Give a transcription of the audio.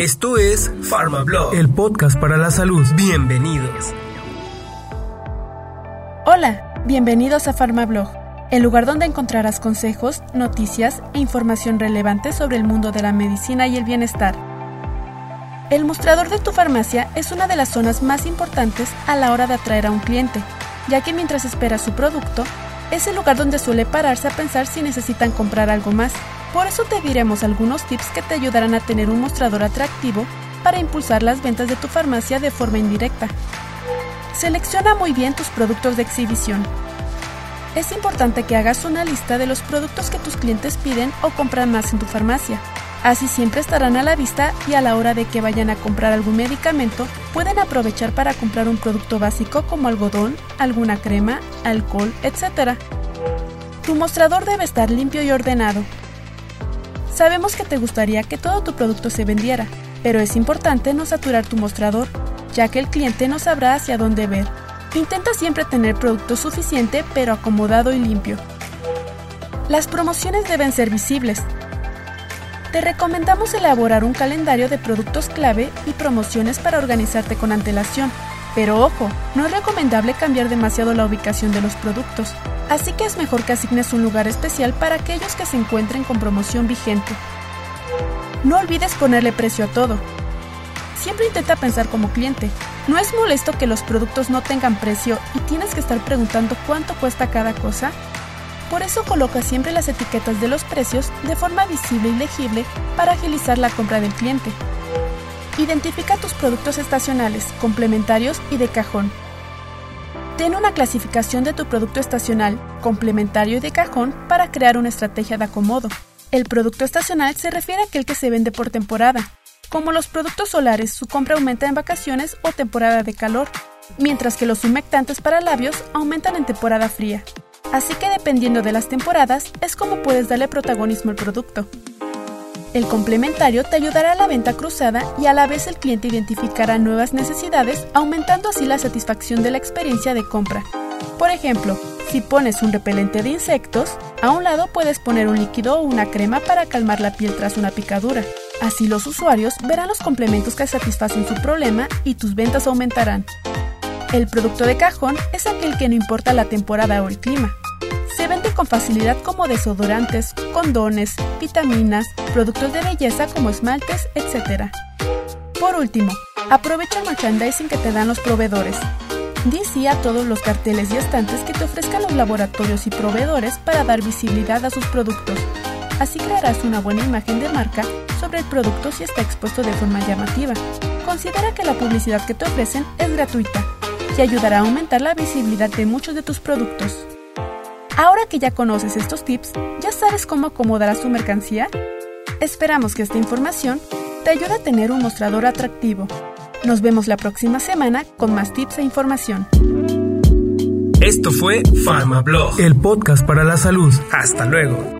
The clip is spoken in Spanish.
Esto es PharmaBlog, el podcast para la salud. Bienvenidos. Hola, bienvenidos a PharmaBlog, el lugar donde encontrarás consejos, noticias e información relevante sobre el mundo de la medicina y el bienestar. El mostrador de tu farmacia es una de las zonas más importantes a la hora de atraer a un cliente, ya que mientras espera su producto, es el lugar donde suele pararse a pensar si necesitan comprar algo más. Por eso te diremos algunos tips que te ayudarán a tener un mostrador atractivo para impulsar las ventas de tu farmacia de forma indirecta. Selecciona muy bien tus productos de exhibición. Es importante que hagas una lista de los productos que tus clientes piden o compran más en tu farmacia. Así siempre estarán a la vista y a la hora de que vayan a comprar algún medicamento, pueden aprovechar para comprar un producto básico como algodón, alguna crema, alcohol, etc. Tu mostrador debe estar limpio y ordenado. Sabemos que te gustaría que todo tu producto se vendiera, pero es importante no saturar tu mostrador, ya que el cliente no sabrá hacia dónde ver. Intenta siempre tener producto suficiente pero acomodado y limpio. Las promociones deben ser visibles. Te recomendamos elaborar un calendario de productos clave y promociones para organizarte con antelación. Pero ojo, no es recomendable cambiar demasiado la ubicación de los productos, así que es mejor que asignes un lugar especial para aquellos que se encuentren con promoción vigente. No olvides ponerle precio a todo. Siempre intenta pensar como cliente. ¿No es molesto que los productos no tengan precio y tienes que estar preguntando cuánto cuesta cada cosa? Por eso coloca siempre las etiquetas de los precios de forma visible y legible para agilizar la compra del cliente. Identifica tus productos estacionales, complementarios y de cajón. Ten una clasificación de tu producto estacional, complementario y de cajón para crear una estrategia de acomodo. El producto estacional se refiere a aquel que se vende por temporada. Como los productos solares, su compra aumenta en vacaciones o temporada de calor, mientras que los humectantes para labios aumentan en temporada fría. Así que dependiendo de las temporadas es como puedes darle protagonismo al producto. El complementario te ayudará a la venta cruzada y a la vez el cliente identificará nuevas necesidades, aumentando así la satisfacción de la experiencia de compra. Por ejemplo, si pones un repelente de insectos, a un lado puedes poner un líquido o una crema para calmar la piel tras una picadura. Así los usuarios verán los complementos que satisfacen su problema y tus ventas aumentarán. El producto de cajón es aquel que no importa la temporada o el clima. Se vende con facilidad como desodorantes, condones, vitaminas, productos de belleza como esmaltes, etc. Por último, aprovecha el merchandising que te dan los proveedores. Di sí a todos los carteles y estantes que te ofrezcan los laboratorios y proveedores para dar visibilidad a sus productos. Así crearás una buena imagen de marca sobre el producto si está expuesto de forma llamativa. Considera que la publicidad que te ofrecen es gratuita y ayudará a aumentar la visibilidad de muchos de tus productos. Ahora que ya conoces estos tips, ¿ya sabes cómo acomodarás tu mercancía? Esperamos que esta información te ayude a tener un mostrador atractivo. Nos vemos la próxima semana con más tips e información. Esto fue PharmaBlog, el podcast para la salud. Hasta luego.